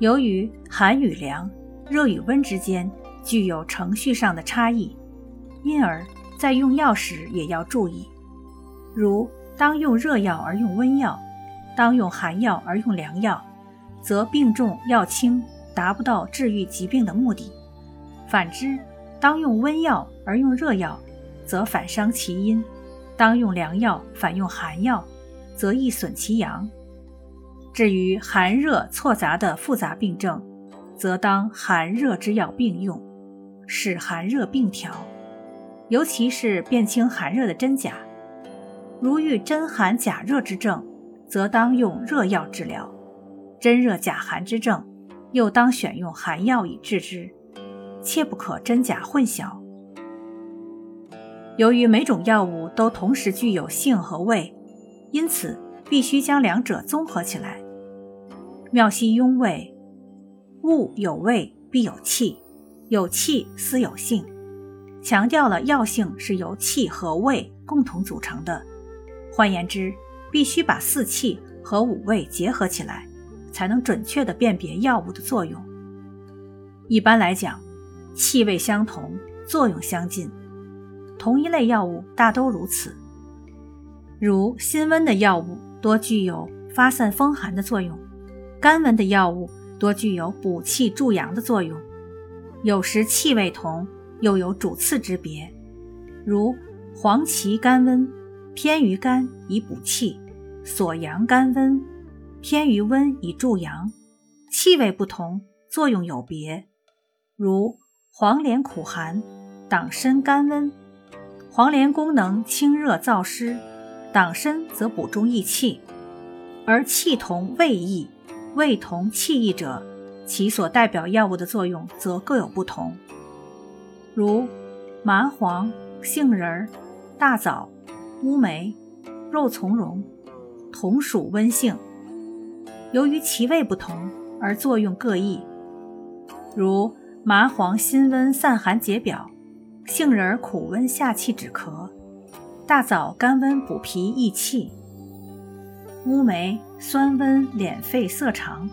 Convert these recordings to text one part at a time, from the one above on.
由于寒与凉、热与温之间具有程序上的差异，因而，在用药时也要注意，如当用热药而用温药，当用寒药而用凉药，则病重药轻，达不到治愈疾病的目的；反之，当用温药而用热药，则反伤其阴；当用凉药反用寒药，则易损其阳。至于寒热错杂的复杂病症，则当寒热之药并用，使寒热并调，尤其是辨清寒热的真假。如遇真寒假热之症，则当用热药治疗；真热假寒之症，又当选用寒药以治之，切不可真假混淆。由于每种药物都同时具有性和味，因此。必须将两者综合起来。妙兮庸味，物有味必有气，有气思有性，强调了药性是由气和味共同组成的。换言之，必须把四气和五味结合起来，才能准确地辨别药物的作用。一般来讲，气味相同，作用相近，同一类药物大都如此。如辛温的药物。多具有发散风寒的作用，甘温的药物多具有补气助阳的作用。有时气味同，又有主次之别。如黄芪甘温，偏于甘以补气；锁阳甘温，偏于温以助阳。气味不同，作用有别。如黄连苦寒，党参甘温。黄连功能清热燥湿。党参则补中益气，而气同胃益，胃同气异者，其所代表药物的作用则各有不同。如麻黄、杏仁、大枣、乌梅、肉苁蓉，同属温性，由于其味不同而作用各异。如麻黄辛温散寒解表，杏仁苦温下气止咳。大枣甘温补脾益气，乌梅酸温敛肺涩肠，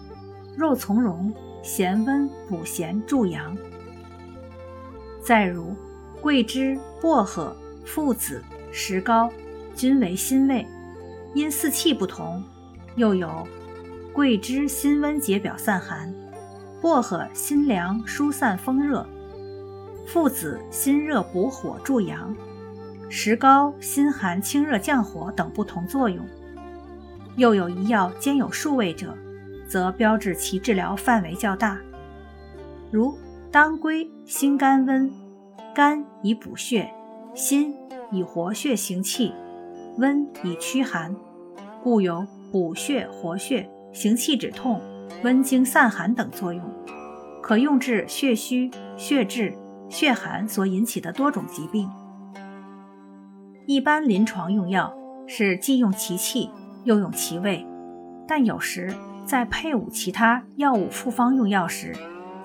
肉苁蓉咸温补咸助阳。再如桂枝、薄荷、附子、石膏，均为辛味，因四气不同，又有桂枝辛温解表散寒，薄荷辛凉疏散风热，附子辛热补火助阳。石膏辛寒清热降火等不同作用，又有一药兼有数味者，则标志其治疗范围较大。如当归辛甘温，肝以补血，心以活血行气，温以驱寒，故有补血活血、行气止痛、温经散寒等作用，可用治血虚、血滞、血寒所引起的多种疾病。一般临床用药是既用其气又用其味，但有时在配伍其他药物复方用药时，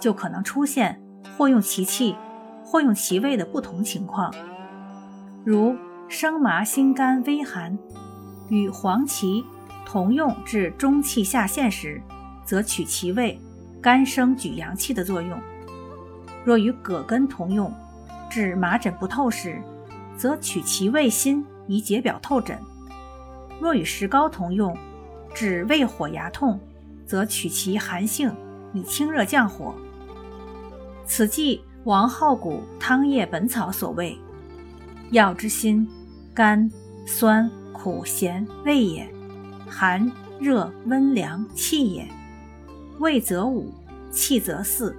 就可能出现或用其气或用其味的不同情况。如生麻辛甘微寒，与黄芪同用治中气下陷时，则取其味，甘生举阳气的作用；若与葛根同用，治麻疹不透时，则取其味辛以解表透疹；若与石膏同用，治胃火牙痛，则取其寒性以清热降火。此即王好古汤液本草所谓：药之辛，甘、酸、苦、咸、味也；寒、热、温、凉、气也。味则五，气则四。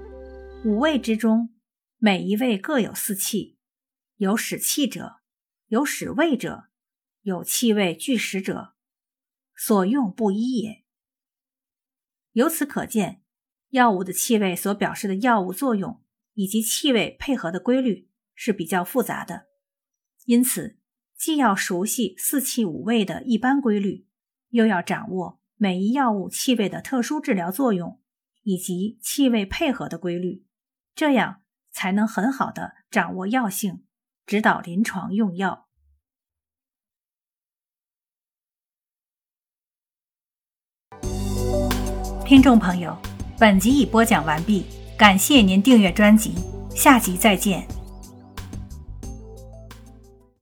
五味之中，每一味各有四气。有使气者，有使味者，有气味俱实者，所用不一也。由此可见，药物的气味所表示的药物作用以及气味配合的规律是比较复杂的，因此既要熟悉四气五味的一般规律，又要掌握每一药物气味的特殊治疗作用以及气味配合的规律，这样才能很好的掌握药性，指导临床用药。听众朋友。本集已播讲完毕，感谢您订阅专辑，下集再见。